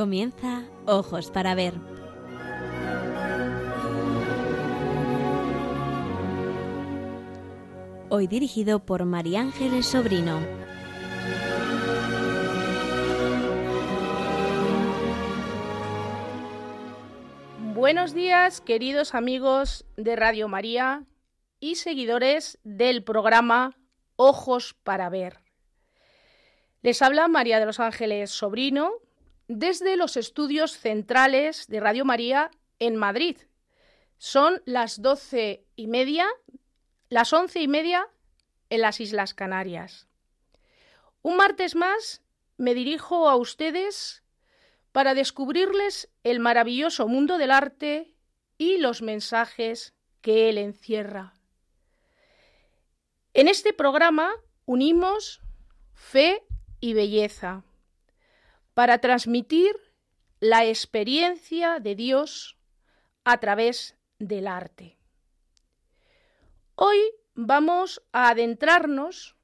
Comienza Ojos para Ver. Hoy dirigido por María Ángeles Sobrino. Buenos días, queridos amigos de Radio María y seguidores del programa Ojos para Ver. Les habla María de los Ángeles Sobrino desde los estudios centrales de Radio María en Madrid. Son las doce y media, las once y media en las Islas Canarias. Un martes más me dirijo a ustedes para descubrirles el maravilloso mundo del arte y los mensajes que él encierra. En este programa unimos fe y belleza para transmitir la experiencia de Dios a través del arte. Hoy vamos a adentrarnos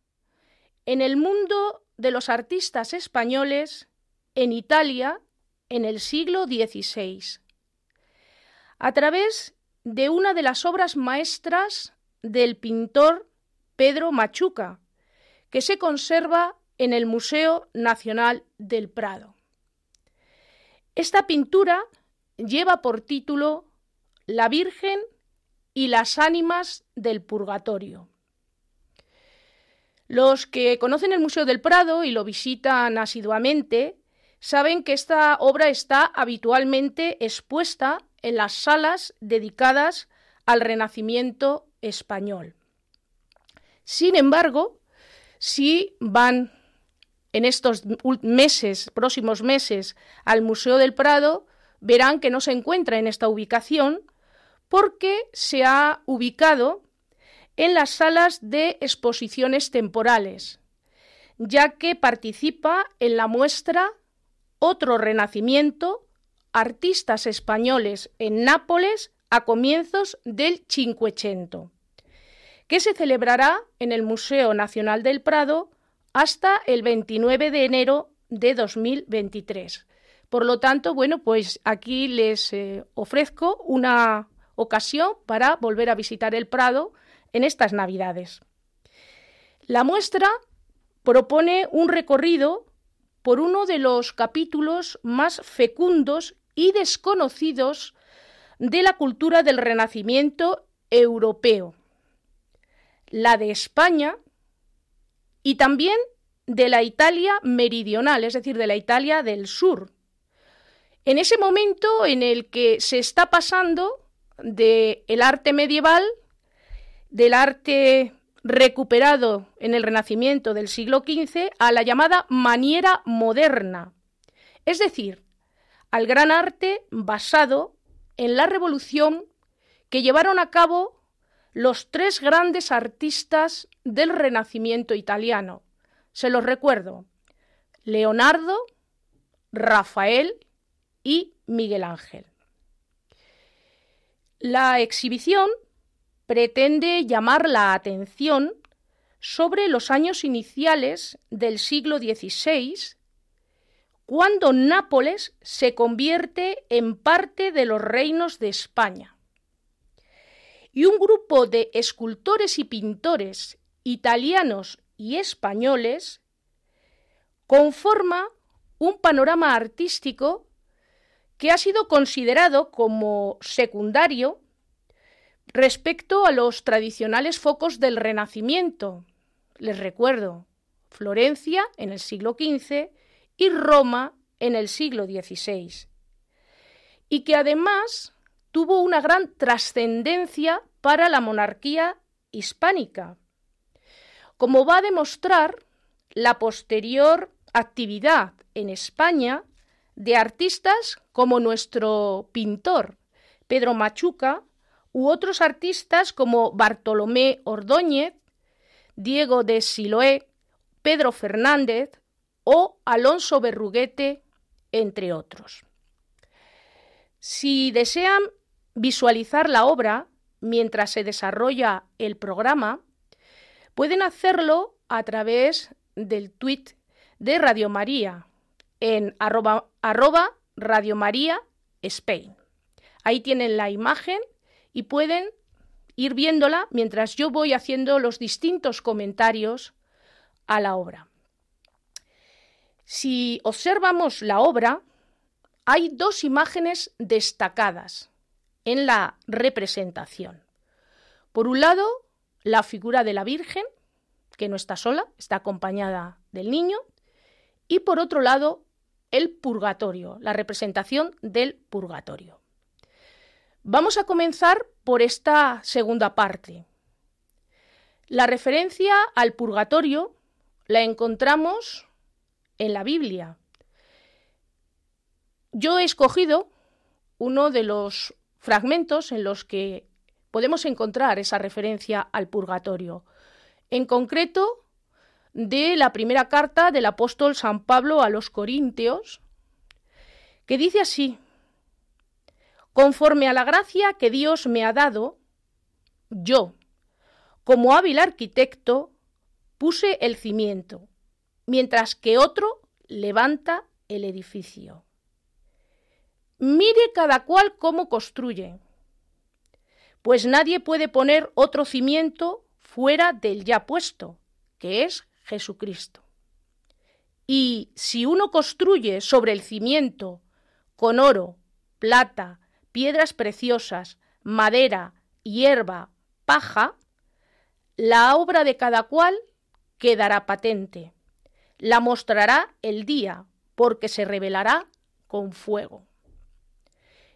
en el mundo de los artistas españoles en Italia en el siglo XVI, a través de una de las obras maestras del pintor Pedro Machuca, que se conserva en el Museo Nacional del Prado. Esta pintura lleva por título La Virgen y las ánimas del purgatorio. Los que conocen el Museo del Prado y lo visitan asiduamente saben que esta obra está habitualmente expuesta en las salas dedicadas al Renacimiento español. Sin embargo, si van en estos meses, próximos meses, al Museo del Prado, verán que no se encuentra en esta ubicación porque se ha ubicado en las salas de exposiciones temporales, ya que participa en la muestra Otro Renacimiento, artistas españoles en Nápoles a comienzos del Cinquecento que se celebrará en el Museo Nacional del Prado hasta el 29 de enero de 2023. Por lo tanto, bueno, pues aquí les eh, ofrezco una ocasión para volver a visitar el Prado en estas Navidades. La muestra propone un recorrido por uno de los capítulos más fecundos y desconocidos de la cultura del Renacimiento europeo, la de España y también de la Italia meridional, es decir, de la Italia del sur. En ese momento en el que se está pasando del el arte medieval, del arte recuperado en el Renacimiento del siglo XV, a la llamada maniera moderna, es decir, al gran arte basado en la revolución que llevaron a cabo los tres grandes artistas del Renacimiento italiano. Se los recuerdo. Leonardo, Rafael y Miguel Ángel. La exhibición pretende llamar la atención sobre los años iniciales del siglo XVI, cuando Nápoles se convierte en parte de los reinos de España y un grupo de escultores y pintores italianos y españoles conforma un panorama artístico que ha sido considerado como secundario respecto a los tradicionales focos del Renacimiento. Les recuerdo, Florencia en el siglo XV y Roma en el siglo XVI. Y que además tuvo una gran trascendencia para la monarquía hispánica, como va a demostrar la posterior actividad en España de artistas como nuestro pintor Pedro Machuca u otros artistas como Bartolomé Ordóñez, Diego de Siloé, Pedro Fernández o Alonso Berruguete, entre otros. Si desean visualizar la obra mientras se desarrolla el programa, pueden hacerlo a través del tweet de Radio María en arroba, Radio María Spain. Ahí tienen la imagen y pueden ir viéndola mientras yo voy haciendo los distintos comentarios a la obra. Si observamos la obra, hay dos imágenes destacadas en la representación. Por un lado, la figura de la Virgen, que no está sola, está acompañada del niño, y por otro lado, el purgatorio, la representación del purgatorio. Vamos a comenzar por esta segunda parte. La referencia al purgatorio la encontramos en la Biblia. Yo he escogido uno de los fragmentos en los que podemos encontrar esa referencia al purgatorio. En concreto, de la primera carta del apóstol San Pablo a los Corintios, que dice así, conforme a la gracia que Dios me ha dado, yo, como hábil arquitecto, puse el cimiento, mientras que otro levanta el edificio. Mire cada cual cómo construye, pues nadie puede poner otro cimiento fuera del ya puesto, que es Jesucristo. Y si uno construye sobre el cimiento con oro, plata, piedras preciosas, madera, hierba, paja, la obra de cada cual quedará patente. La mostrará el día, porque se revelará con fuego.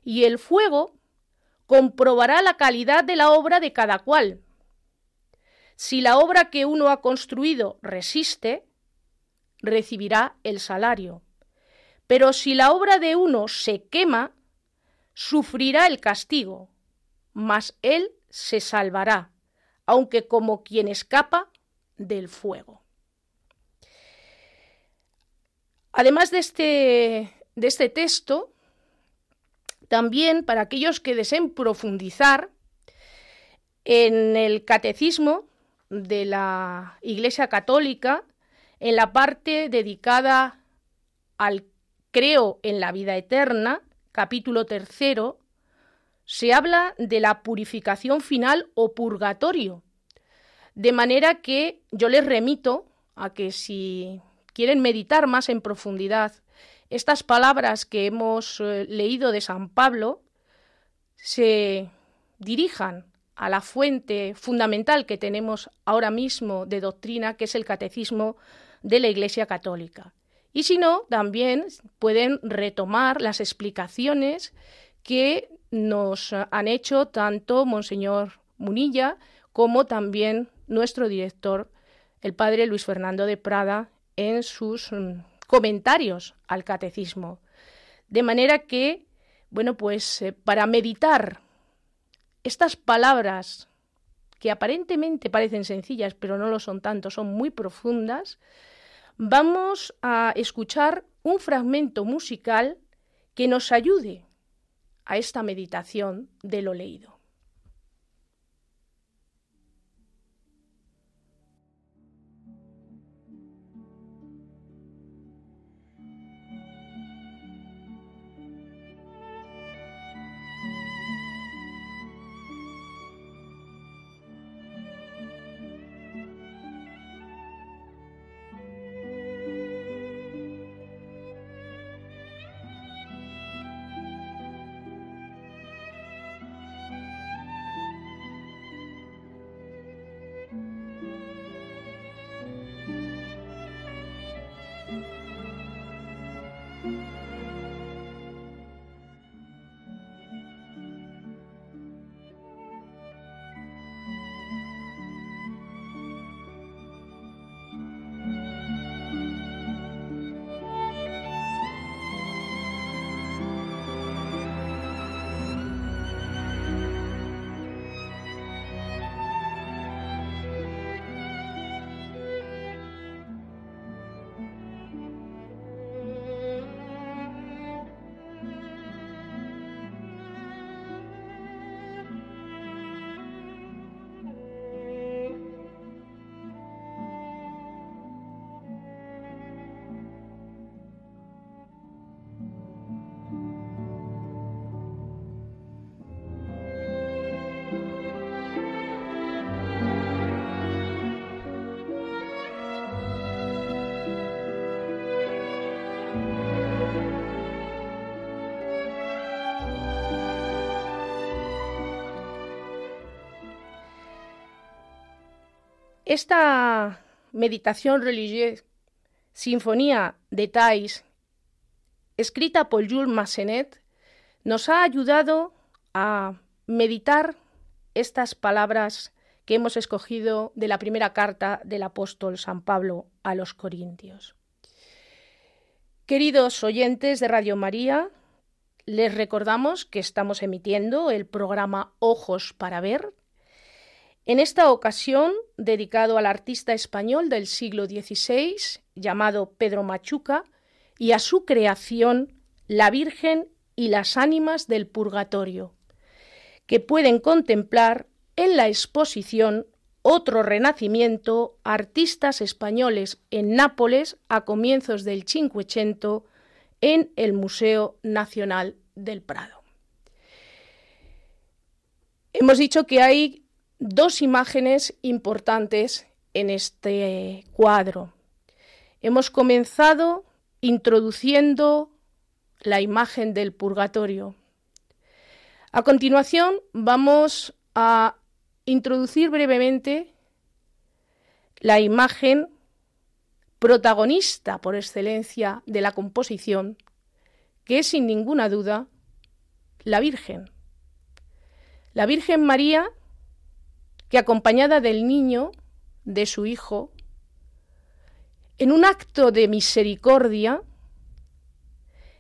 Y el fuego comprobará la calidad de la obra de cada cual. Si la obra que uno ha construido resiste, recibirá el salario. Pero si la obra de uno se quema, sufrirá el castigo, mas él se salvará, aunque como quien escapa del fuego. Además de este, de este texto, también para aquellos que deseen profundizar en el catecismo de la Iglesia Católica, en la parte dedicada al creo en la vida eterna, capítulo tercero, se habla de la purificación final o purgatorio. De manera que yo les remito a que si quieren meditar más en profundidad estas palabras que hemos eh, leído de San Pablo, se dirijan a la fuente fundamental que tenemos ahora mismo de doctrina, que es el catecismo de la Iglesia Católica. Y si no, también pueden retomar las explicaciones que nos han hecho tanto Monseñor Munilla como también nuestro director, el padre Luis Fernando de Prada, en sus mm, comentarios al catecismo. De manera que, bueno, pues eh, para meditar estas palabras que aparentemente parecen sencillas, pero no lo son tanto, son muy profundas, vamos a escuchar un fragmento musical que nos ayude a esta meditación de lo leído. Esta meditación religiosa, Sinfonía de Thais, escrita por Jules Massenet, nos ha ayudado a meditar estas palabras que hemos escogido de la primera carta del apóstol San Pablo a los Corintios. Queridos oyentes de Radio María, les recordamos que estamos emitiendo el programa Ojos para Ver, en esta ocasión dedicado al artista español del siglo XVI llamado Pedro Machuca y a su creación La Virgen y las ánimas del purgatorio, que pueden contemplar en la exposición Otro Renacimiento, artistas españoles en Nápoles a comienzos del Cinquecento en el Museo Nacional del Prado. Hemos dicho que hay dos imágenes importantes en este cuadro. Hemos comenzado introduciendo la imagen del purgatorio. A continuación vamos a introducir brevemente la imagen protagonista por excelencia de la composición, que es sin ninguna duda la Virgen. La Virgen María, que acompañada del niño, de su hijo, en un acto de misericordia,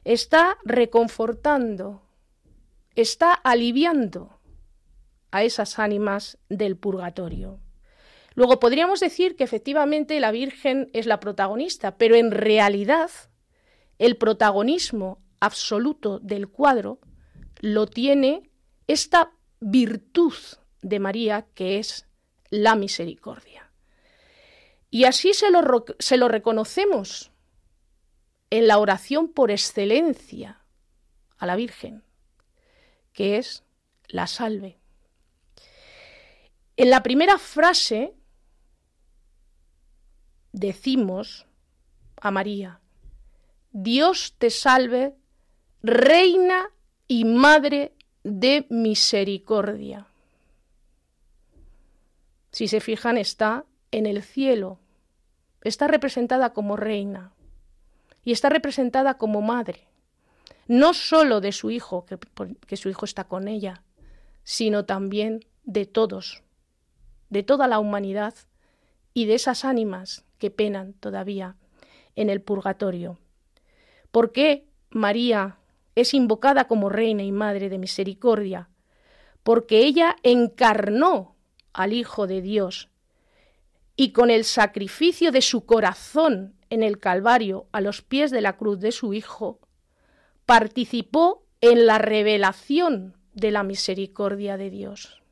está reconfortando, está aliviando a esas ánimas del purgatorio. Luego podríamos decir que efectivamente la Virgen es la protagonista, pero en realidad el protagonismo absoluto del cuadro lo tiene esta virtud de María que es la misericordia. Y así se lo, se lo reconocemos en la oración por excelencia a la Virgen, que es la salve. En la primera frase decimos a María, Dios te salve, Reina y Madre de Misericordia. Si se fijan, está en el cielo, está representada como reina y está representada como madre, no sólo de su hijo, que, que su hijo está con ella, sino también de todos, de toda la humanidad y de esas ánimas que penan todavía en el purgatorio. ¿Por qué María es invocada como Reina y Madre de Misericordia? Porque ella encarnó al Hijo de Dios y con el sacrificio de su corazón en el Calvario a los pies de la cruz de su Hijo, participó en la revelación de la misericordia de Dios.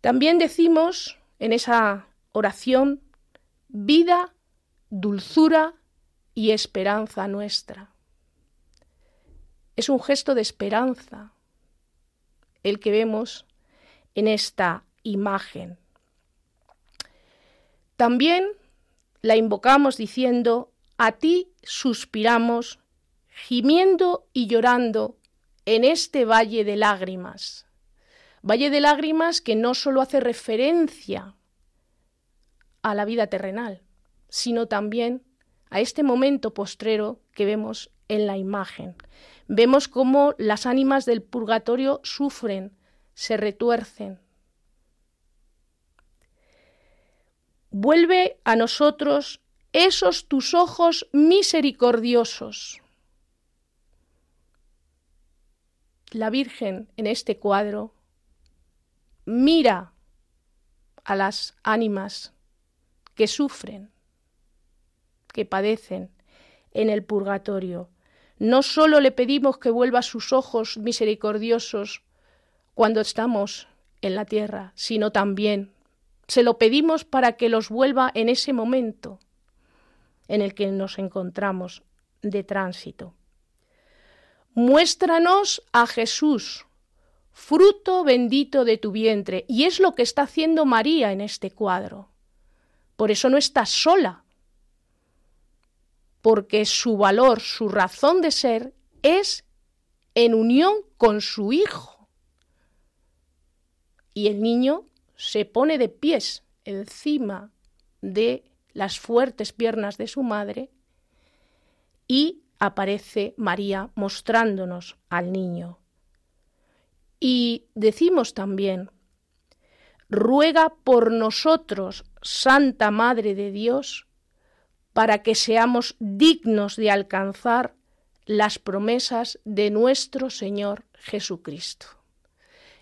También decimos en esa oración vida, dulzura y esperanza nuestra. Es un gesto de esperanza el que vemos en esta imagen. También la invocamos diciendo, a ti suspiramos, gimiendo y llorando en este valle de lágrimas. Valle de lágrimas que no solo hace referencia a la vida terrenal, sino también a este momento postrero que vemos en la imagen. Vemos cómo las ánimas del purgatorio sufren, se retuercen. Vuelve a nosotros esos tus ojos misericordiosos. La Virgen en este cuadro mira a las ánimas que sufren, que padecen en el purgatorio. No sólo le pedimos que vuelva sus ojos misericordiosos cuando estamos en la tierra, sino también se lo pedimos para que los vuelva en ese momento en el que nos encontramos de tránsito. Muéstranos a Jesús, fruto bendito de tu vientre, y es lo que está haciendo María en este cuadro. Por eso no está sola, porque su valor, su razón de ser es en unión con su Hijo. Y el niño se pone de pies encima de las fuertes piernas de su madre y aparece María mostrándonos al niño. Y decimos también, ruega por nosotros, Santa Madre de Dios, para que seamos dignos de alcanzar las promesas de nuestro Señor Jesucristo.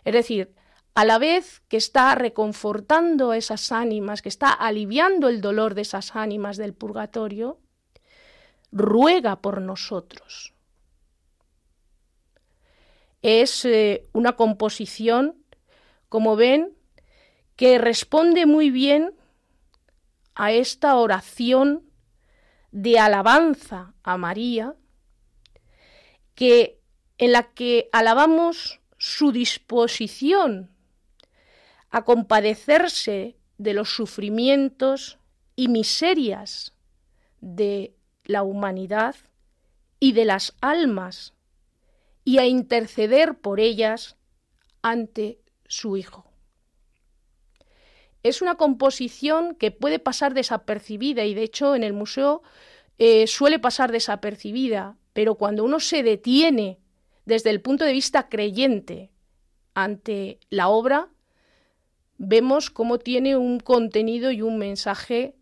Es decir, a la vez que está reconfortando esas ánimas, que está aliviando el dolor de esas ánimas del purgatorio, ruega por nosotros. Es eh, una composición, como ven, que responde muy bien a esta oración de alabanza a María, que en la que alabamos su disposición a compadecerse de los sufrimientos y miserias de la humanidad y de las almas y a interceder por ellas ante su Hijo. Es una composición que puede pasar desapercibida y de hecho en el museo eh, suele pasar desapercibida, pero cuando uno se detiene desde el punto de vista creyente ante la obra, vemos cómo tiene un contenido y un mensaje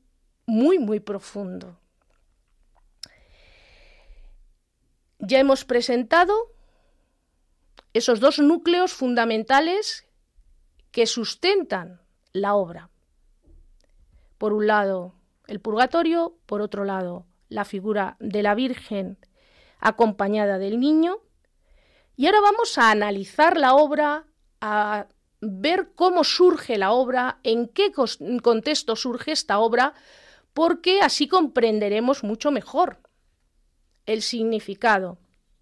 muy, muy profundo. Ya hemos presentado esos dos núcleos fundamentales que sustentan la obra. Por un lado, el purgatorio, por otro lado, la figura de la Virgen acompañada del niño. Y ahora vamos a analizar la obra, ver cómo surge la obra, en qué contexto surge esta obra, porque así comprenderemos mucho mejor el significado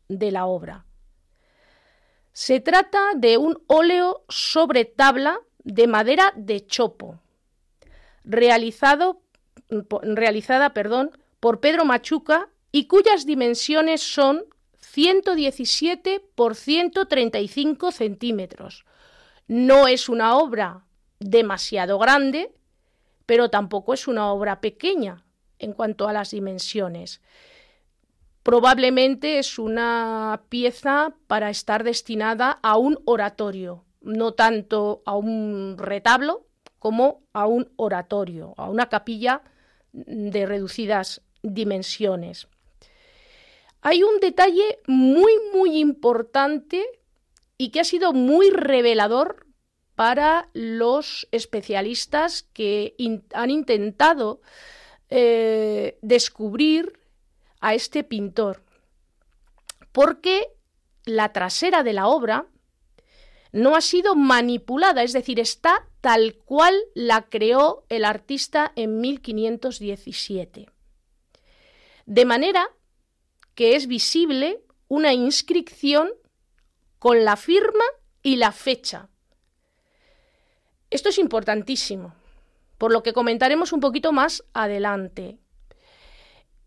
de la obra. Se trata de un óleo sobre tabla de madera de chopo, realizado, realizada perdón, por Pedro Machuca y cuyas dimensiones son 117 por 135 centímetros, no es una obra demasiado grande, pero tampoco es una obra pequeña en cuanto a las dimensiones. Probablemente es una pieza para estar destinada a un oratorio, no tanto a un retablo como a un oratorio, a una capilla de reducidas dimensiones. Hay un detalle muy, muy importante y que ha sido muy revelador para los especialistas que han intentado eh, descubrir a este pintor, porque la trasera de la obra no ha sido manipulada, es decir, está tal cual la creó el artista en 1517. De manera que es visible una inscripción con la firma y la fecha. Esto es importantísimo, por lo que comentaremos un poquito más adelante.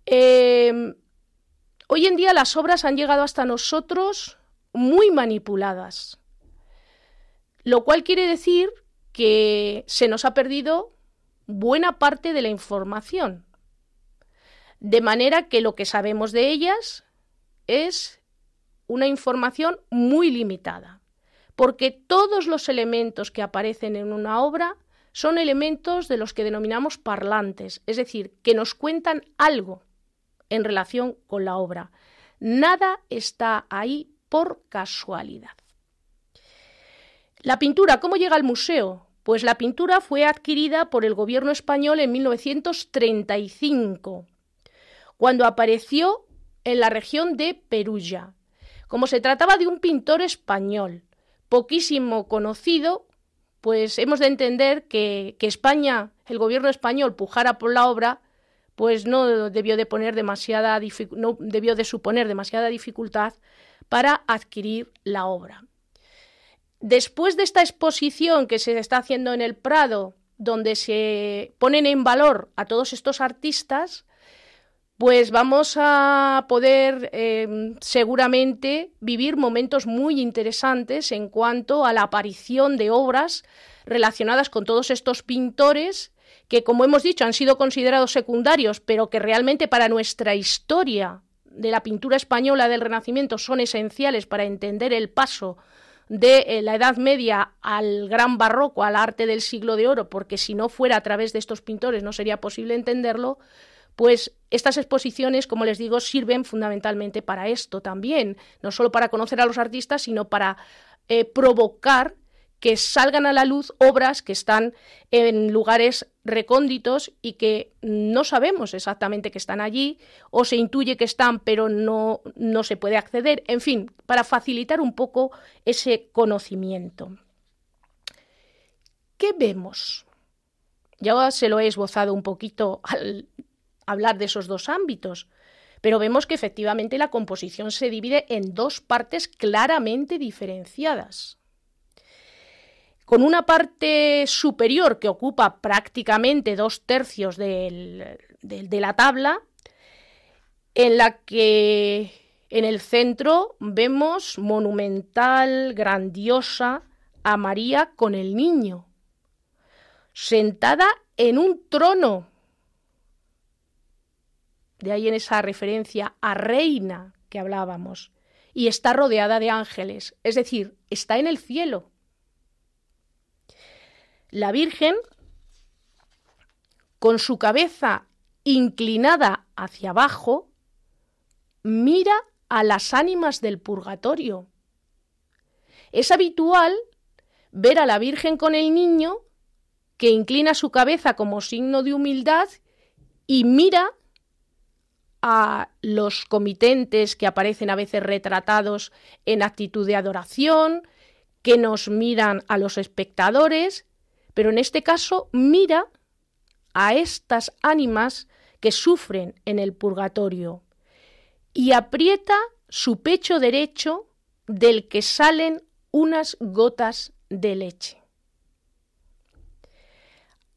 Em, hoy en día las obras han llegado hasta nosotros muy manipuladas, lo cual quiere decir que se nos ha perdido buena parte de la información, de manera que lo que sabemos de ellas es una información muy limitada, porque todos los elementos que aparecen en una obra son elementos de los que denominamos parlantes, es decir, que nos cuentan algo en relación con la obra. Nada está ahí por casualidad. La pintura, ¿cómo llega al museo? Pues la pintura fue adquirida por el gobierno español en 1935, cuando apareció en la región de Perugia, como se trataba de un pintor español, poquísimo conocido, pues hemos de entender que, España, el gobierno español, pujara por la obra, pues no debió de poner demasiada no debió de suponer demasiada dificultad para adquirir la obra. Después de esta exposición que se está haciendo en el Prado, donde se ponen en valor a todos estos artistas, pues vamos a poder em, seguramente vivir momentos muy interesantes en cuanto a la aparición de obras relacionadas con todos estos pintores que, como hemos dicho, han sido considerados secundarios, pero que realmente para nuestra historia de la pintura española del Renacimiento son esenciales para entender el paso de eh, la Edad Media al gran barroco, al arte del siglo de oro, porque si no fuera a través de estos pintores no sería posible entenderlo, pues estas exposiciones, como les digo, sirven fundamentalmente para esto también, no solo para conocer a los artistas, sino para eh, provocar que salgan a la luz obras que están en lugares recónditos y que no sabemos exactamente que están allí o se intuye que están pero no, no se puede acceder. En fin, para facilitar un poco ese conocimiento. ¿Qué vemos? Ya se lo he esbozado un poquito al hablar de esos dos ámbitos. Pero vemos que efectivamente la composición se divide en dos partes claramente diferenciadas. Con una parte superior que ocupa prácticamente dos tercios de la tabla, en la que en el centro vemos monumental, grandiosa, a María con el niño, sentada en un trono de ahí en esa referencia a reina que hablábamos, y está rodeada de ángeles, es decir, está en el cielo. La Virgen, con su cabeza inclinada hacia abajo, mira a las ánimas del purgatorio. Es habitual ver a la Virgen con el niño que inclina su cabeza como signo de humildad y mira a los comitentes que aparecen a veces retratados en actitud de adoración, que nos miran a los espectadores, pero en este caso mira a estas ánimas que sufren en el purgatorio y aprieta su pecho derecho del que salen unas gotas de leche.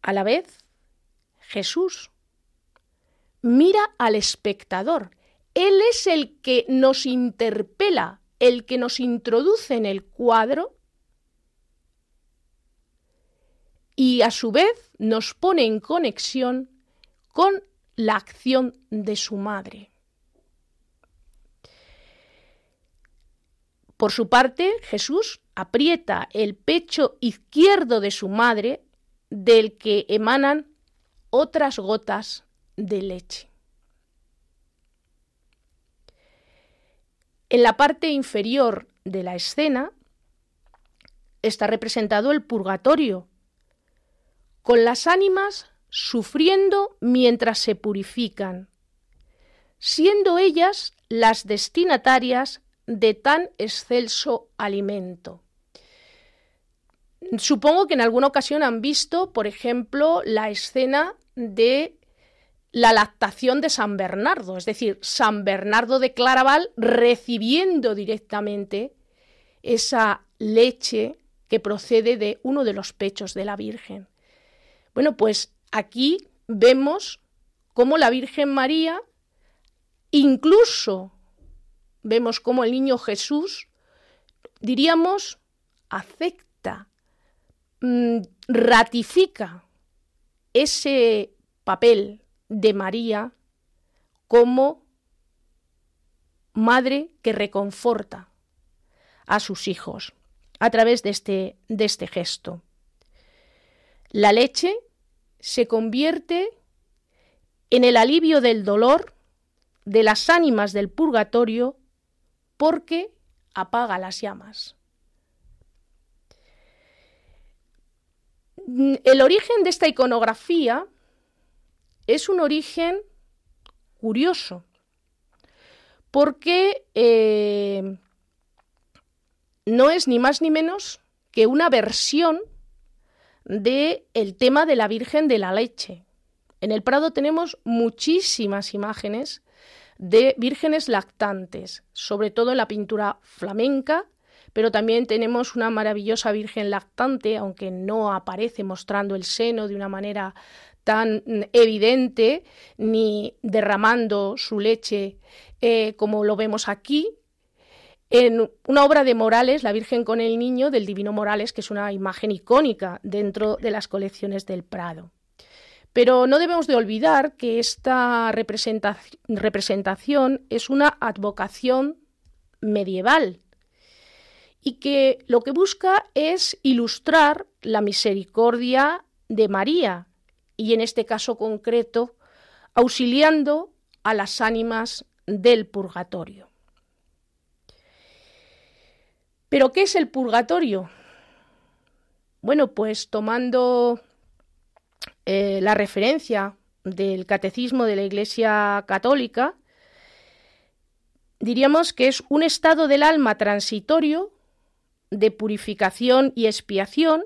A la vez, Jesús mira al espectador. Él es el que nos interpela, el que nos introduce en el cuadro y a su vez nos pone en conexión con la acción de su madre. Por su parte, Jesús aprieta el pecho izquierdo de su madre, del que emanan otras gotas de leche. En la parte inferior de la escena está representado el purgatorio, con las ánimas sufriendo mientras se purifican, siendo ellas las destinatarias de tan excelso alimento. Supongo que en alguna ocasión han visto, por ejemplo, la escena de la lactación de San Bernardo, es decir, San Bernardo de Claraval recibiendo directamente esa leche que procede de uno de los pechos de la Virgen. Bueno, pues aquí vemos cómo la Virgen María, incluso vemos cómo el niño Jesús, diríamos, acepta, mm, ratifica ese papel de María como madre que reconforta a sus hijos a través de este, de este gesto. La leche se convierte en el alivio del dolor de las ánimas del purgatorio porque apaga las llamas. El origen de esta iconografía es un origen curioso, porque eh, no es ni más ni menos que una versión del el tema de la Virgen de la Leche. En el Prado tenemos muchísimas imágenes de vírgenes lactantes, sobre todo en la pintura flamenca, pero también tenemos una maravillosa Virgen lactante, aunque no aparece mostrando el seno de una manera tan evidente ni derramando su leche eh, como lo vemos aquí. En una obra de Morales, La Virgen con el Niño, del Divino Morales, que es una imagen icónica dentro de las colecciones del Prado. Pero no debemos de olvidar que esta representación es una advocación medieval y que lo que busca es ilustrar la misericordia de María y en este caso concreto auxiliando a las ánimas del purgatorio. ¿Pero qué es el purgatorio? Bueno, pues tomando eh, la referencia del catecismo de la Iglesia Católica, diríamos que es un estado del alma transitorio de purificación y expiación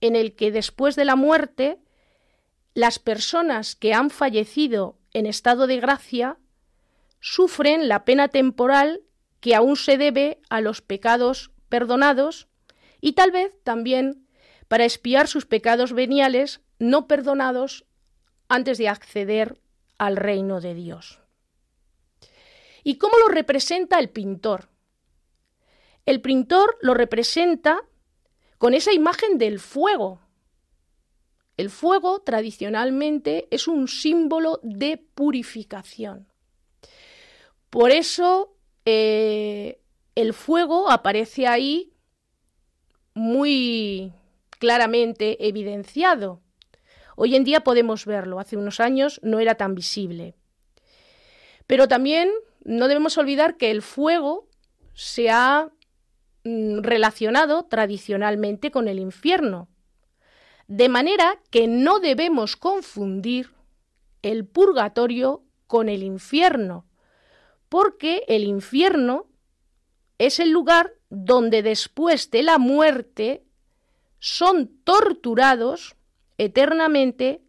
en el que después de la muerte las personas que han fallecido en estado de gracia sufren la pena temporal que aún se debe a los pecados perdonados y tal vez también para expiar sus pecados veniales no perdonados antes de acceder al reino de Dios. ¿Y cómo lo representa el pintor? El pintor lo representa con esa imagen del fuego. El fuego tradicionalmente es un símbolo de purificación. Por eso eh, el fuego aparece ahí muy claramente evidenciado. Hoy en día podemos verlo, hace unos años no era tan visible. Pero también no debemos olvidar que el fuego se ha mm, relacionado tradicionalmente con el infierno, de manera que no debemos confundir el purgatorio con el infierno, porque el infierno es el lugar donde después de la muerte son torturados eternamente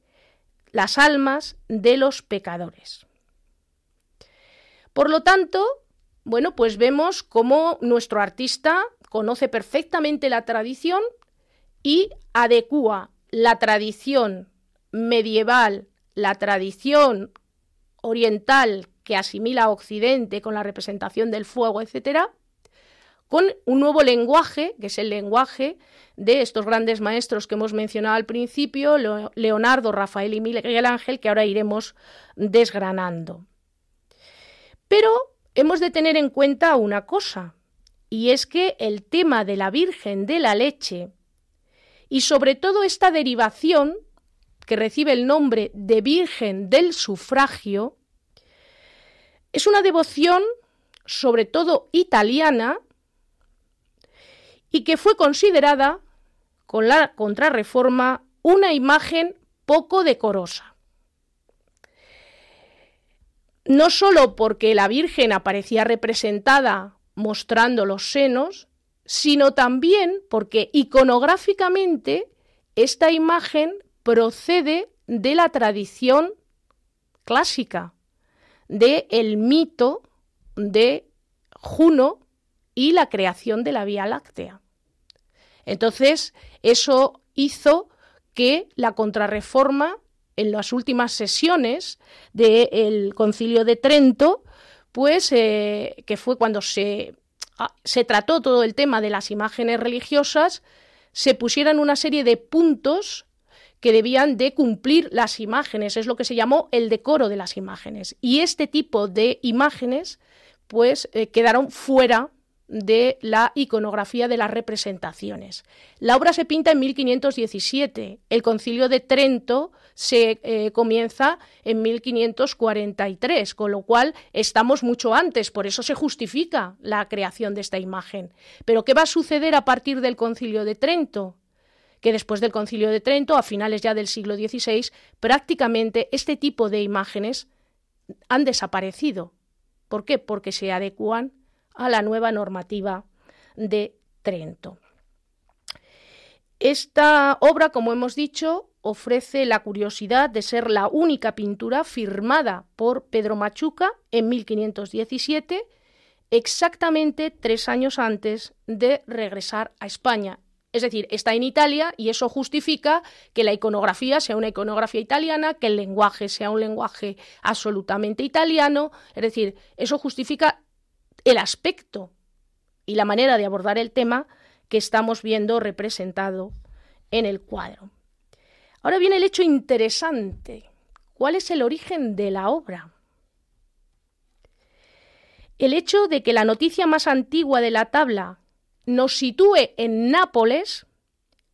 las almas de los pecadores. Por lo tanto, bueno, pues vemos cómo nuestro artista conoce perfectamente la tradición y adecúa la tradición medieval, la tradición oriental que asimila a Occidente con la representación del fuego, etcétera, con un nuevo lenguaje, que es el lenguaje de estos grandes maestros que hemos mencionado al principio, Leonardo, Rafael y Miguel Ángel, que ahora iremos desgranando. Pero hemos de tener en cuenta una cosa, y es que el tema de la Virgen de la Leche, y sobre todo esta derivación, que recibe el nombre de Virgen del Sufragio, es una devoción sobre todo italiana y que fue considerada con la contrarreforma una imagen poco decorosa. No sólo porque la Virgen aparecía representada mostrando los senos, sino también porque iconográficamente esta imagen procede de la tradición clásica, del el mito de Juno y la creación de la Vía Láctea. Entonces, eso hizo que la contrarreforma en las últimas sesiones del Concilio de Trento, pues eh, que fue cuando se, se trató todo el tema de las imágenes religiosas, se pusieran una serie de puntos que debían de cumplir las imágenes, es lo que se llamó el decoro de las imágenes. Y este tipo de imágenes, pues, eh, quedaron fuera de la iconografía de las representaciones. La obra se pinta en 1517, el concilio de Trento se eh, comienza en 1543, con lo cual estamos mucho antes, por eso se justifica la creación de esta imagen. Pero ¿qué va a suceder a partir del concilio de Trento? que después del concilio de Trento, a finales ya del siglo XVI, prácticamente este tipo de imágenes han desaparecido. ¿Por qué? Porque se adecuan a la nueva normativa de Trento. Esta obra, como hemos dicho, ofrece la curiosidad de ser la única pintura firmada por Pedro Machuca en 1517, exactamente tres años antes de regresar a España. Es decir, está en Italia y eso justifica que la iconografía sea una iconografía italiana, que el lenguaje sea un lenguaje absolutamente italiano. Es decir, eso justifica el aspecto y la manera de abordar el tema que estamos viendo representado en el cuadro. Ahora viene el hecho interesante. ¿Cuál es el origen de la obra? El hecho de que la noticia más antigua de la tabla nos sitúe en Nápoles,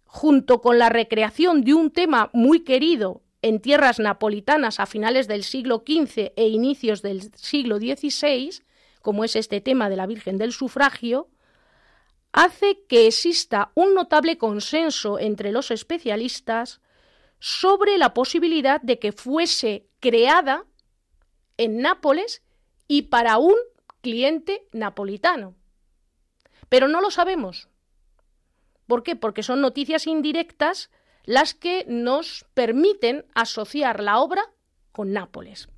junto con la recreación de un tema muy querido en tierras napolitanas a finales del siglo XV e inicios del siglo XVI, como es este tema de la Virgen del Sufragio, hace que exista un notable consenso entre los especialistas sobre la posibilidad de que fuese creada en Nápoles y para un cliente napolitano. Pero no lo sabemos. ¿Por qué? Porque son noticias indirectas las que nos permiten asociar la obra con Nápoles.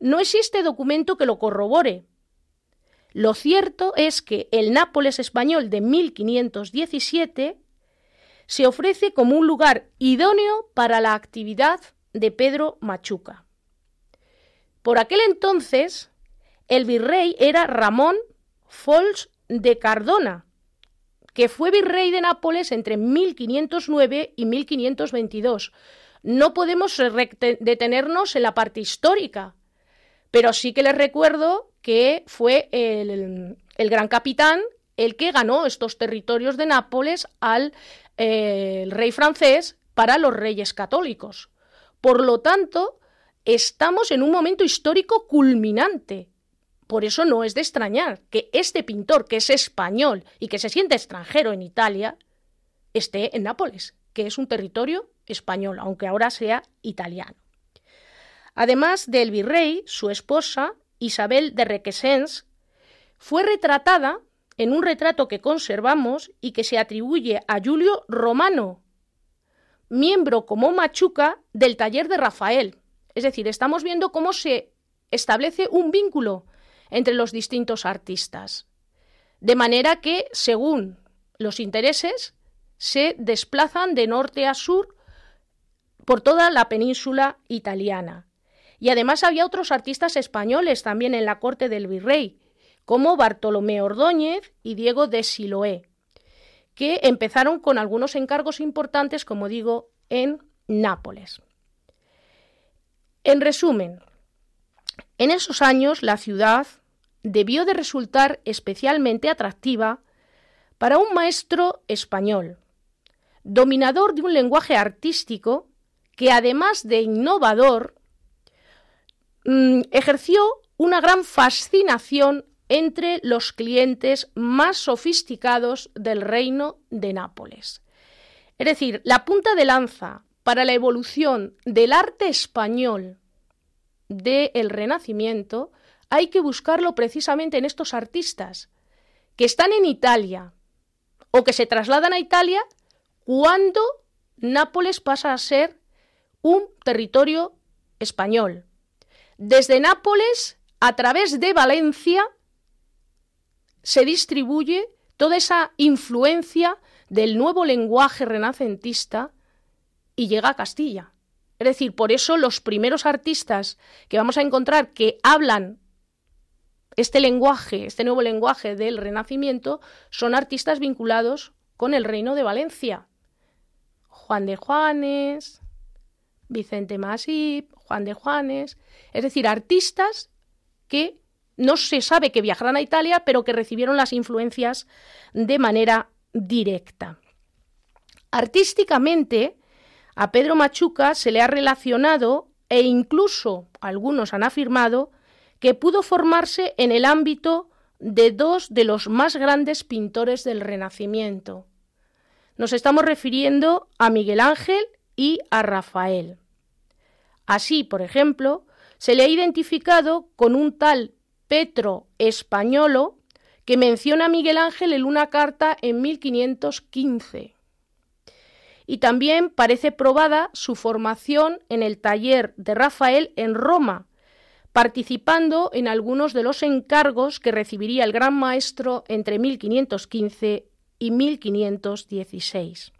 No existe documento que lo corrobore. Lo cierto es que el Nápoles español de 1517 se ofrece como un lugar idóneo para la actividad de Pedro Machuca. Por aquel entonces, el virrey era Ramón Fols de Cardona, que fue virrey de Nápoles entre 1509 y 1522. No podemos detenernos en la parte histórica, pero sí que les recuerdo que fue el, gran capitán el que ganó estos territorios de Nápoles al eh, rey francés para los reyes católicos. Por lo tanto, estamos en un momento histórico culminante. Por eso no es de extrañar que este pintor, que es español y que se siente extranjero en Italia, esté en Nápoles, que es un territorio español, aunque ahora sea italiano. Además del virrey, su esposa, Isabel de Requesens, fue retratada en un retrato que conservamos y que se atribuye a Julio Romano, miembro como machuca del taller de Rafael. Es decir, estamos viendo cómo se establece un vínculo entre los distintos artistas. De manera que, según los intereses, se desplazan de norte a sur por toda la península italiana. Y además había otros artistas españoles también en la corte del virrey, como Bartolomé Ordóñez y Diego de Siloé, que empezaron con algunos encargos importantes, como digo, en Nápoles. En resumen, en esos años la ciudad debió de resultar especialmente atractiva para un maestro español, dominador de un lenguaje artístico que además de innovador, mm, ejerció una gran fascinación entre los clientes más sofisticados del reino de Nápoles. Es decir, la punta de lanza para la evolución del arte español del Renacimiento hay que buscarlo precisamente en estos artistas que están en Italia o que se trasladan a Italia cuando Nápoles pasa a ser un territorio español. Desde Nápoles, a través de Valencia, se distribuye toda esa influencia del nuevo lenguaje renacentista y llega a Castilla. Es decir, por eso los primeros artistas que vamos a encontrar que hablan este lenguaje, este nuevo lenguaje del Renacimiento, son artistas vinculados con el reino de Valencia. Juan de Juanes, Vicente Masip, Juan de Juanes, es decir, artistas que no se sabe que viajaran a Italia, pero que recibieron las influencias de manera directa. Artísticamente, a Pedro Machuca se le ha relacionado e incluso algunos han afirmado que pudo formarse en el ámbito de dos de los más grandes pintores del Renacimiento. Nos estamos refiriendo a Miguel Ángel y a Rafael. Así, por ejemplo, se le ha identificado con un tal Petro Españolo que menciona a Miguel Ángel en una carta en 1515. Y también parece probada su formación en el taller de Rafael en Roma, participando en algunos de los encargos que recibiría el gran maestro entre 1515 y 1516.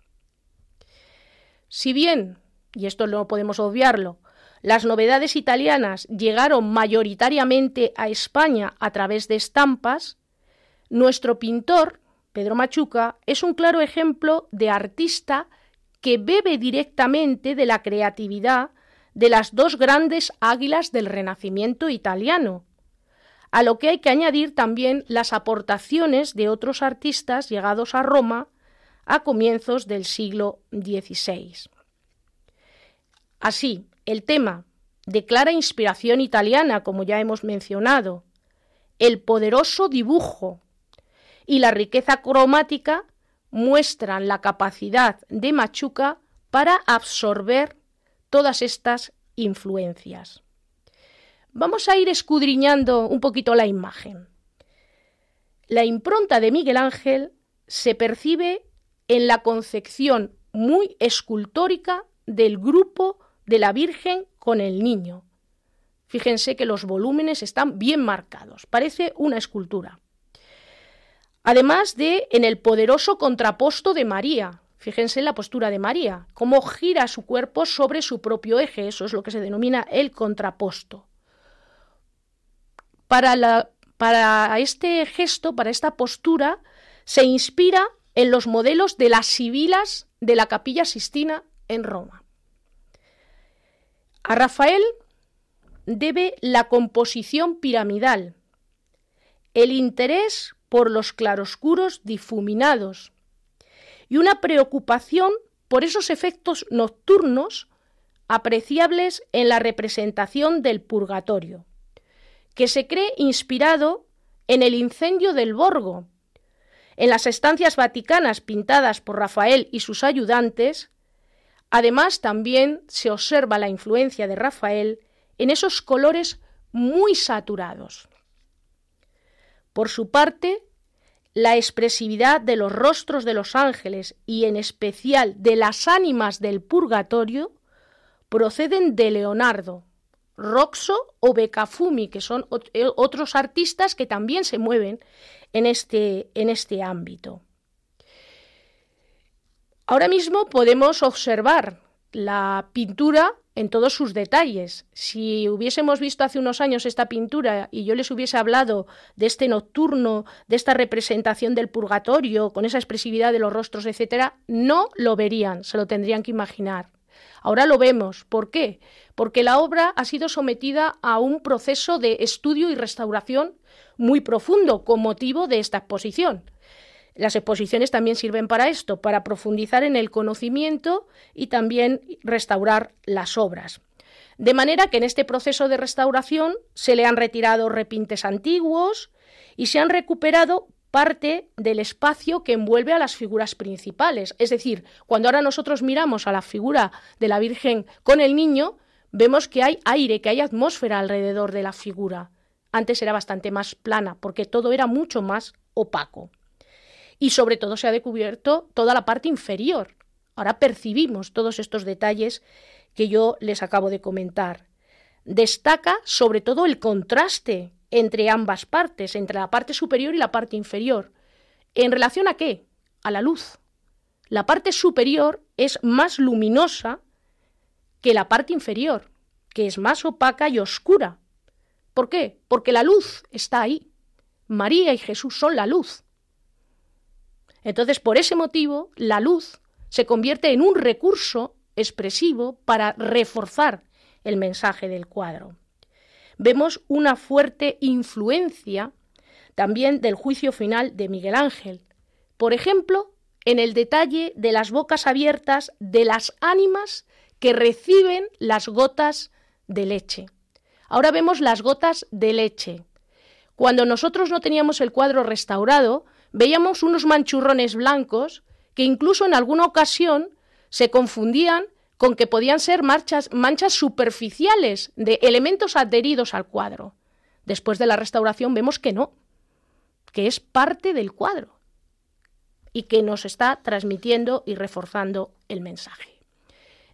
Si bien, y esto no podemos obviarlo, las novedades italianas llegaron mayoritariamente a España a través de estampas, nuestro pintor, Pedro Machuca, es un claro ejemplo de artista que bebe directamente de la creatividad de las dos grandes águilas del Renacimiento italiano, a lo que hay que añadir también las aportaciones de otros artistas llegados a Roma a comienzos del siglo XVI. Así, el tema de clara inspiración italiana, como ya hemos mencionado, el poderoso dibujo y la riqueza cromática muestran la capacidad de Machuca para absorber todas estas influencias. Vamos a ir escudriñando un poquito la imagen. La impronta de Miguel Ángel se percibe en la concepción muy escultórica del grupo de la Virgen con el niño. Fíjense que los volúmenes están bien marcados, parece una escultura. Además de en el poderoso contraposto de María. Fíjense en la postura de María, cómo gira su cuerpo sobre su propio eje, eso es lo que se denomina el contraposto. Para, para este gesto, para esta postura, se inspira en los modelos de las sibilas de la capilla Sistina en Roma. A Rafael debe la composición piramidal, el interés por los claroscuros difuminados y una preocupación por esos efectos nocturnos apreciables en la representación del purgatorio, que se cree inspirado en el incendio del Borgo. En las estancias vaticanas pintadas por Rafael y sus ayudantes Además, también se observa la influencia de Rafael en esos colores muy saturados. Por su parte, la expresividad de los rostros de los ángeles y en especial de las ánimas del purgatorio proceden de Leonardo, Roxo o Beccafumi, que son eh, otros artistas que también se mueven en este, en este ámbito. Ahora mismo podemos observar la pintura en todos sus detalles. Si hubiésemos visto hace unos años esta pintura y yo les hubiese hablado de este nocturno, de esta representación del purgatorio, con esa expresividad de los rostros, etcétera, no lo verían, se lo tendrían que imaginar. Ahora lo vemos. ¿Por qué? Porque la obra ha sido sometida a un proceso de estudio y restauración muy profundo con motivo de esta exposición. Las exposiciones también sirven para esto, para profundizar en el conocimiento y también restaurar las obras. De manera que en este proceso de restauración se le han retirado repintes antiguos y se han recuperado parte del espacio que envuelve a las figuras principales. Es decir, cuando ahora nosotros miramos a la figura de la Virgen con el niño, vemos que hay aire, que hay atmósfera alrededor de la figura. Antes era bastante más plana, porque todo era mucho más opaco y sobre todo se ha descubierto toda la parte inferior. Ahora percibimos todos estos detalles que yo les acabo de comentar. Destaca sobre todo el contraste entre ambas partes, entre la parte superior y la parte inferior. ¿En relación a qué? A la luz. La parte superior es más luminosa que la parte inferior, que es más opaca y oscura. ¿Por qué? Porque la luz está ahí. María y Jesús son la luz. Entonces, por ese motivo, la luz se convierte en un recurso expresivo para reforzar el mensaje del cuadro. Vemos una fuerte influencia también del juicio final de Miguel Ángel. Por ejemplo, en el detalle de las bocas abiertas de las ánimas que reciben las gotas de leche. Ahora vemos las gotas de leche. Cuando nosotros no teníamos el cuadro restaurado, veíamos unos manchurrones blancos que incluso en alguna ocasión se confundían con que podían ser manchas superficiales de elementos adheridos al cuadro. Después de la restauración vemos que no, que es parte del cuadro y que nos está transmitiendo y reforzando el mensaje.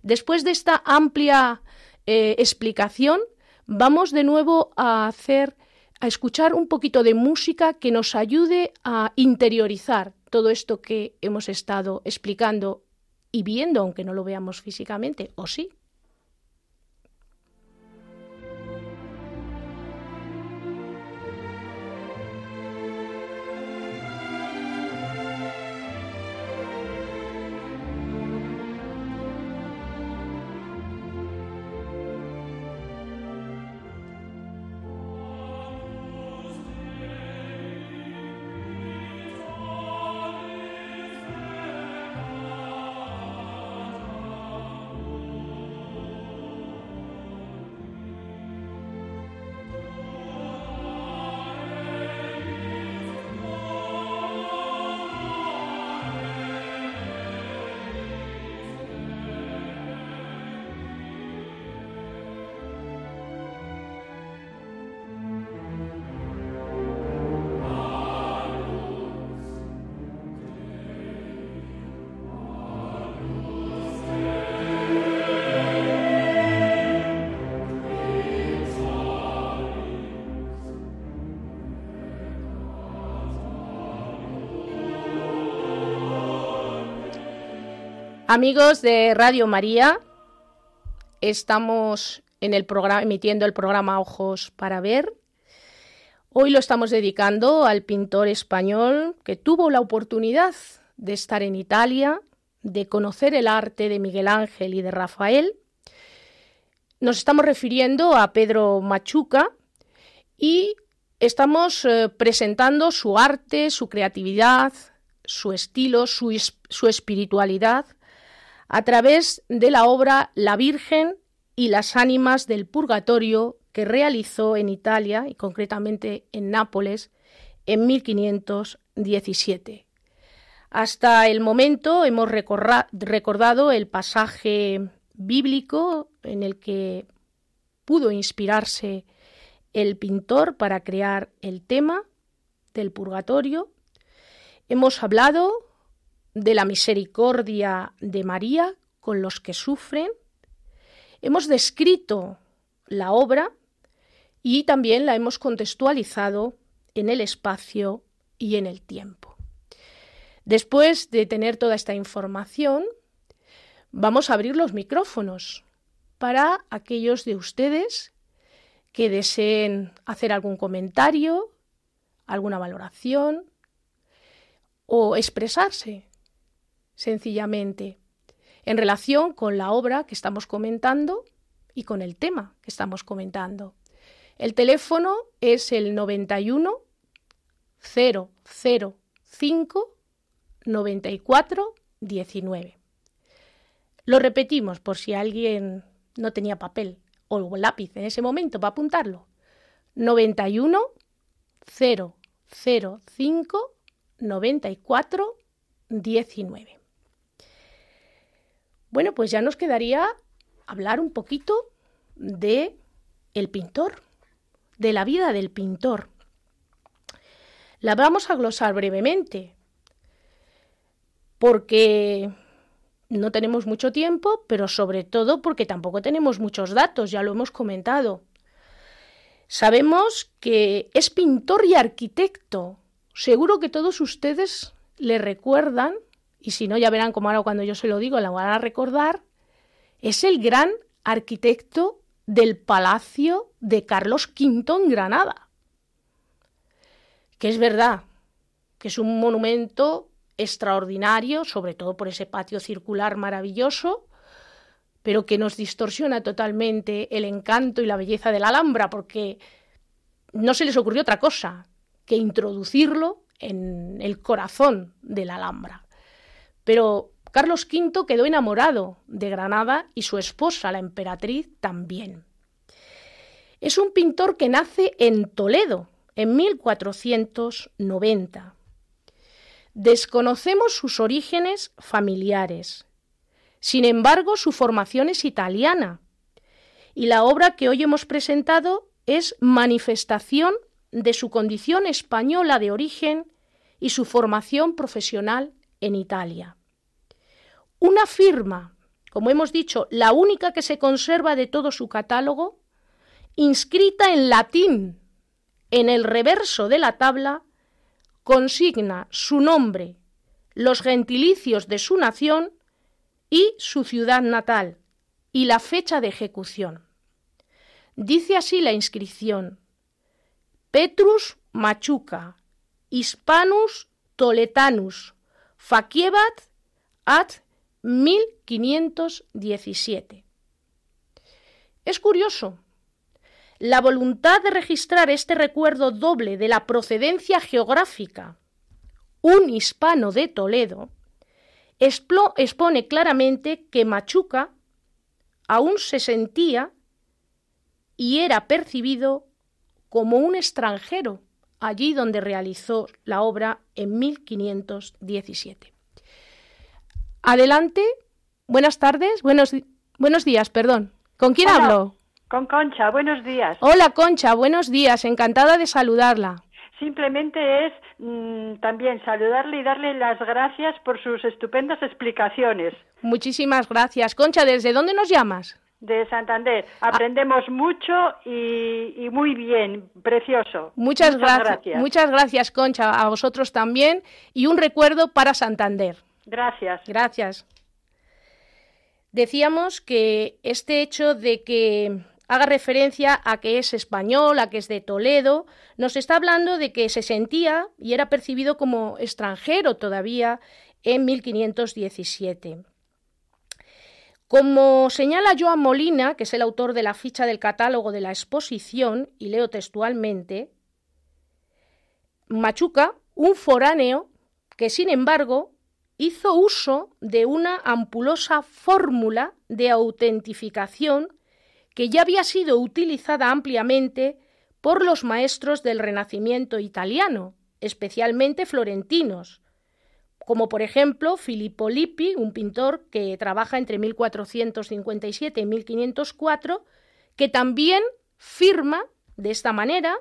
Después de esta amplia eh, explicación, vamos de nuevo a hacer a escuchar un poquito de música que nos ayude a interiorizar todo esto que hemos estado explicando y viendo, aunque no lo veamos físicamente, o sí. Amigos de Radio María, estamos en el programa, emitiendo el programa Ojos para Ver. Hoy lo estamos dedicando al pintor español que tuvo la oportunidad de estar en Italia, de conocer el arte de Miguel Ángel y de Rafael. Nos estamos refiriendo a Pedro Machuca y estamos eh, presentando su arte, su creatividad, su estilo, su, su espiritualidad a través de la obra La Virgen y las ánimas del purgatorio que realizó en Italia y concretamente en Nápoles en 1517. Hasta el momento hemos recordado el pasaje bíblico en el que pudo inspirarse el pintor para crear el tema del purgatorio. Hemos hablado de la misericordia de María con los que sufren. Hemos descrito la obra y también la hemos contextualizado en el espacio y en el tiempo. Después de tener toda esta información, vamos a abrir los micrófonos para aquellos de ustedes que deseen hacer algún comentario, alguna valoración o expresarse sencillamente, en relación con la obra que estamos comentando y con el tema que estamos comentando. El teléfono es el 91 005 94 19. Lo repetimos por si alguien no tenía papel o lápiz en ese momento para apuntarlo. 91 005 94 19. Bueno, pues ya nos quedaría hablar un poquito de el pintor, de la vida del pintor. La vamos a glosar brevemente, porque no tenemos mucho tiempo, pero sobre todo porque tampoco tenemos muchos datos, ya lo hemos comentado. Sabemos que es pintor y arquitecto. Seguro que todos ustedes le recuerdan y si no ya verán como ahora cuando yo se lo digo la van a recordar, es el gran arquitecto del Palacio de Carlos V en Granada. Que es verdad que es un monumento extraordinario, sobre todo por ese patio circular maravilloso, pero que nos distorsiona totalmente el encanto y la belleza de la Alhambra, porque no se les ocurrió otra cosa que introducirlo en el corazón de la Alhambra. Pero Carlos V quedó enamorado de Granada y su esposa, la emperatriz, también. Es un pintor que nace en Toledo en 1490. Desconocemos sus orígenes familiares. Sin embargo, su formación es italiana y la obra que hoy hemos presentado es manifestación de su condición española de origen y su formación profesional en Italia. Una firma, como hemos dicho, la única que se conserva de todo su catálogo, inscrita en latín en el reverso de la tabla, consigna su nombre los gentilicios de su nación y su ciudad natal y la fecha de ejecución. Dice así la inscripción: Petrus Machuca, Hispanus Toletanus, Faciebat ad 1517. Es curioso. La voluntad de registrar este recuerdo doble de la procedencia geográfica, un hispano de Toledo, expone claramente que Machuca aún se sentía y era percibido como un extranjero allí donde realizó la obra en 1517. Adelante, buenas tardes, buenos, buenos días, perdón. ¿Con quién hablo? Con Concha, buenos días. Hola Concha, buenos días, encantada de saludarla. Simplemente es mm, también saludarle y darle las gracias por sus estupendas explicaciones. Muchísimas gracias. Concha, ¿desde dónde nos llamas? De Santander. Ah. Aprendemos mucho y, muy bien, precioso. Muchas, gracias. Muchas gracias, Concha, a vosotros también. Y un recuerdo para Santander. Gracias. Decíamos que este hecho de que haga referencia a que es español, a que es de Toledo, nos está hablando de que se sentía y era percibido como extranjero todavía en 1517. Como señala Joan Molina, que es el autor de la ficha del catálogo de la exposición, y leo textualmente, Machuca, un foráneo que sin embargo hizo uso de una ampulosa fórmula de autentificación que ya había sido utilizada ampliamente por los maestros del Renacimiento italiano, especialmente florentinos, como por ejemplo Filippo Lippi, un pintor que trabaja entre 1457 y 1504, que también firma de esta manera,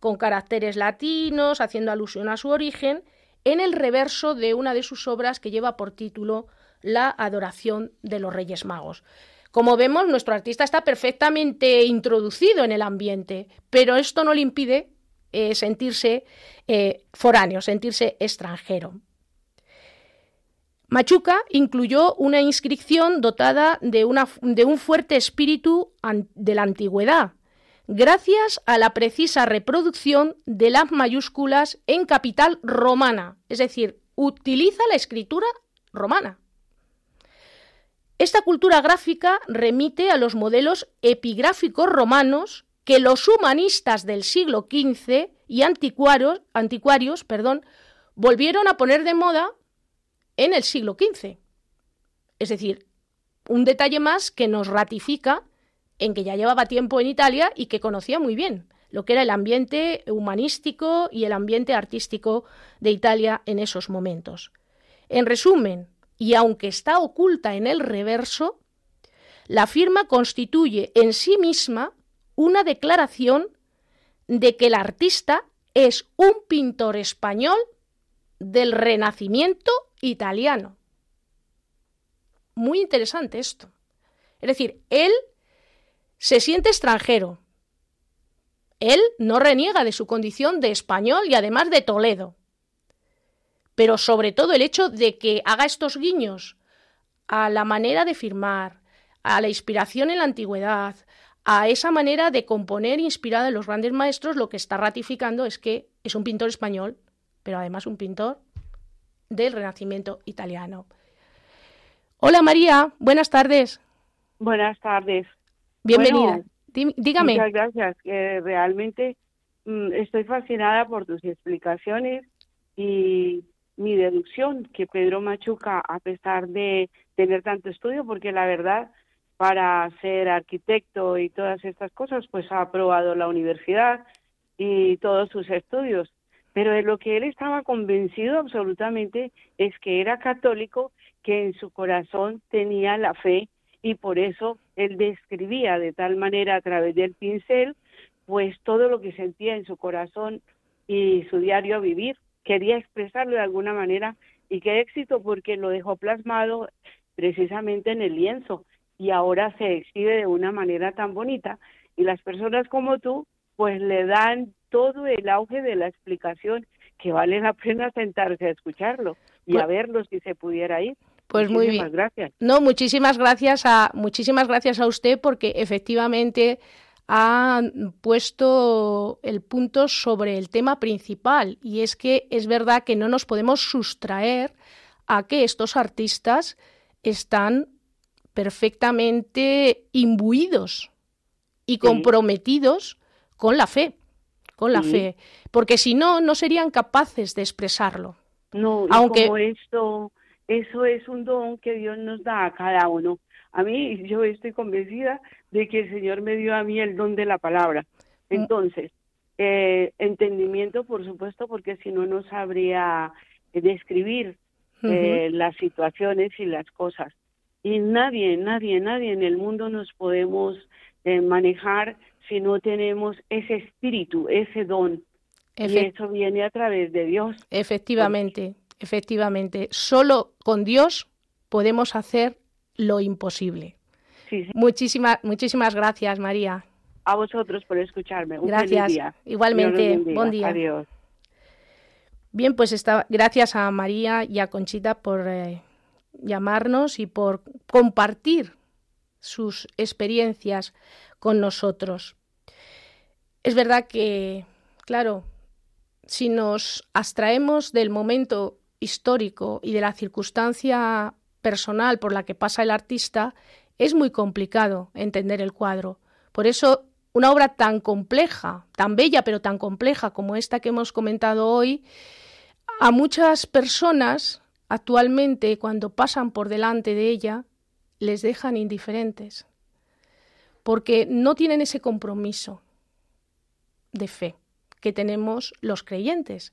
con caracteres latinos, haciendo alusión a su origen, en el reverso de una de sus obras que lleva por título La adoración de los Reyes Magos. Como vemos, nuestro artista está perfectamente introducido en el ambiente, pero esto no le impide eh, sentirse eh, foráneo, sentirse extranjero. Machuca incluyó una inscripción dotada de, de un fuerte espíritu de la antigüedad, gracias a la precisa reproducción de las mayúsculas en capital romana, es decir, utiliza la escritura romana. Esta cultura gráfica remite a los modelos epigráficos romanos que los humanistas del siglo XV y anticuarios, anticuarios perdón, volvieron a poner de moda en el siglo XV. Es decir, un detalle más que nos ratifica en que ya llevaba tiempo en Italia y que conocía muy bien lo que era el ambiente humanístico y el ambiente artístico de Italia en esos momentos. En resumen, y aunque está oculta en el reverso, la firma constituye en sí misma una declaración de que el artista es un pintor español del Renacimiento italiano. Muy interesante esto. Es decir, él se siente extranjero. Él no reniega de su condición de español y además de Toledo. Pero sobre todo el hecho de que haga estos guiños a la manera de firmar, a la inspiración en la antigüedad, a esa manera de componer inspirada en los grandes maestros, lo que está ratificando es que es un pintor español, pero además un pintor del Renacimiento italiano. Hola María, buenas tardes. Buenas tardes. Bienvenida. Dígame. Muchas gracias. realmente mm, estoy fascinada por tus explicaciones y mi deducción que Pedro Machuca, a pesar de tener tanto estudio, porque la verdad, para ser arquitecto y todas estas cosas, pues ha aprobado la universidad y todos sus estudios. Pero de lo que él estaba convencido absolutamente es que era católico, que en su corazón tenía la fe y por eso él describía de tal manera a través del pincel pues todo lo que sentía en su corazón y su diario vivir. Quería expresarlo de alguna manera y qué éxito porque lo dejó plasmado precisamente en el lienzo y ahora se exhibe de una manera tan bonita y las personas como tú pues le dan todo el auge de la explicación que vale la pena sentarse a escucharlo y a verlo si se pudiera ir. Pues muy bien. gracias. No, muchísimas gracias a muchísimas gracias a usted porque efectivamente ha puesto el punto sobre el tema principal y es que es verdad que no nos podemos sustraer a que estos artistas están perfectamente imbuidos y comprometidos con la fe, con la fe, porque si no no serían capaces de expresarlo. No, aunque como esto eso es un don que Dios nos da a cada uno. A mí yo estoy convencida de que el Señor me dio a mí el don de la palabra. Mm. Entonces, eh, entendimiento, por supuesto, porque si no, no sabría describir eh, las situaciones y las cosas. Y nadie, nadie, nadie en el mundo nos podemos eh, manejar si no tenemos ese espíritu, ese don. y eso viene a través de Dios. Efectivamente efectivamente, solo con Dios podemos hacer lo imposible. Muchísimas, muchísimas gracias, María. A vosotros por escucharme. gracias. Igualmente. Buen día. Adiós. Bien, pues está, gracias a María y a Conchita por eh, llamarnos y por compartir sus experiencias con nosotros. Es verdad que, claro, si nos abstraemos del momento histórico y de la circunstancia personal por la que pasa el artista, es muy complicado entender el cuadro. Por eso, una obra tan compleja, tan bella pero tan compleja como esta que hemos comentado hoy, a muchas personas actualmente cuando pasan por delante de ella les dejan indiferentes, porque no tienen ese compromiso de fe que tenemos los creyentes.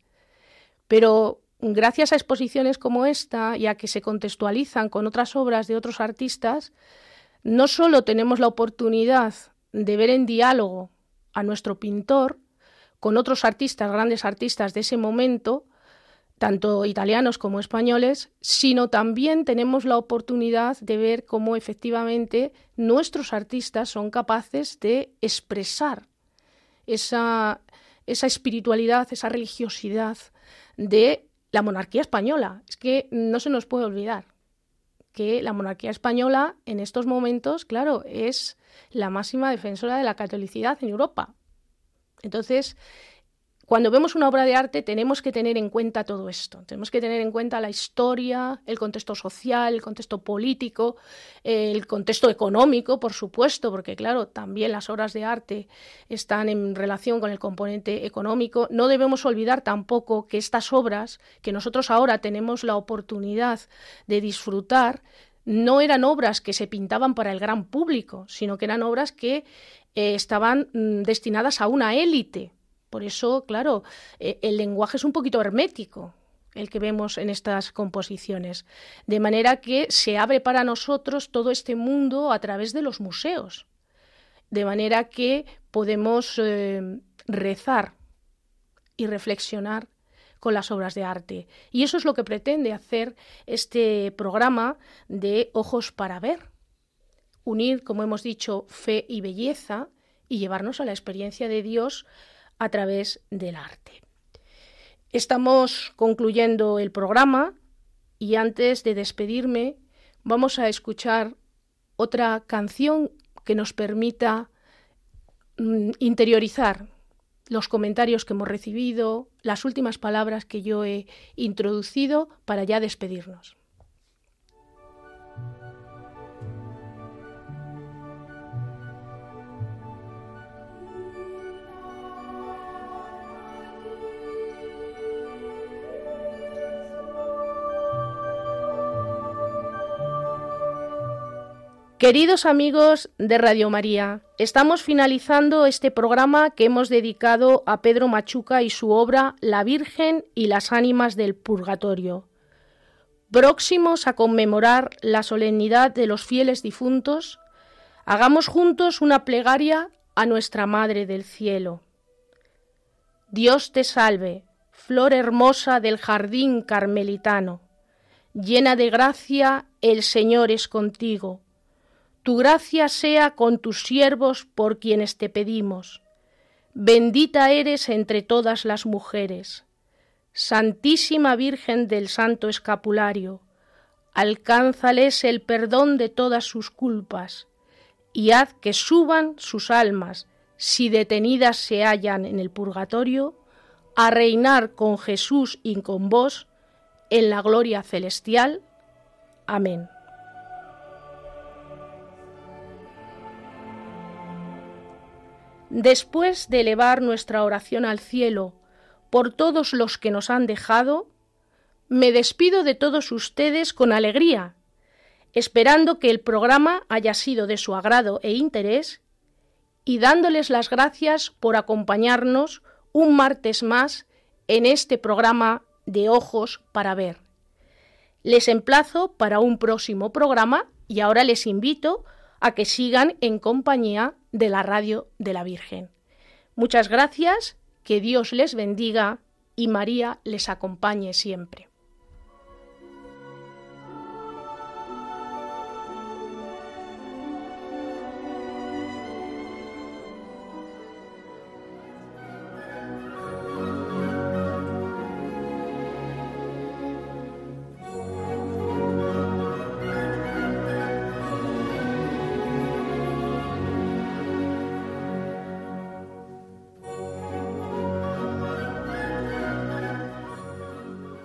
Pero gracias a exposiciones como esta y a que se contextualizan con otras obras de otros artistas, no solo tenemos la oportunidad de ver en diálogo a nuestro pintor con otros artistas, grandes artistas de ese momento, tanto italianos como españoles, sino también tenemos la oportunidad de ver cómo efectivamente nuestros artistas son capaces de expresar esa, esa espiritualidad, esa religiosidad de la monarquía española. Es que no se nos puede olvidar que la monarquía española en estos momentos, claro, es la máxima defensora de la catolicidad en Europa. Entonces, cuando vemos una obra de arte tenemos que tener en cuenta todo esto. Tenemos que tener en cuenta la historia, el contexto social, el contexto político, el contexto económico, por supuesto, porque claro, también las obras de arte están en relación con el componente económico. No debemos olvidar tampoco que estas obras que nosotros ahora tenemos la oportunidad de disfrutar no eran obras que se pintaban para el gran público, sino que eran obras que eh, estaban mm, destinadas a una élite por eso, claro, eh, el lenguaje es un poquito hermético el que vemos en estas composiciones. De manera que se abre para nosotros todo este mundo a través de los museos. De manera que podemos eh, rezar y reflexionar con las obras de arte. Y eso es lo que pretende hacer este programa de Ojos para Ver. Unir, como hemos dicho, fe y belleza y llevarnos a la experiencia de Dios a través del arte. Estamos concluyendo el programa y antes de despedirme vamos a escuchar otra canción que nos permita mm, interiorizar los comentarios que hemos recibido, las últimas palabras que yo he introducido para ya despedirnos. Queridos amigos de Radio María, estamos finalizando este programa que hemos dedicado a Pedro Machuca y su obra La Virgen y las ánimas del Purgatorio. Próximos a conmemorar la solemnidad de los fieles difuntos, hagamos juntos una plegaria a nuestra Madre del Cielo. Dios te salve, flor hermosa del jardín carmelitano, llena de gracia, el Señor es contigo tu gracia sea con tus siervos por quienes te pedimos. Bendita eres entre todas las mujeres. Santísima Virgen del Santo Escapulario, alcánzales el perdón de todas sus culpas, y haz que suban sus almas, si detenidas se hallan en el purgatorio, a reinar con Jesús y con vos en la gloria celestial. Amén. Después de elevar nuestra oración al cielo por todos los que nos han dejado, me despido de todos ustedes con alegría, esperando que el programa haya sido de su agrado e interés y dándoles las gracias por acompañarnos un martes más en este programa de Ojos para Ver. Les emplazo para un próximo programa y ahora les invito a que sigan en compañía de la Radio de la Virgen. Muchas gracias, que Dios les bendiga y María les acompañe siempre.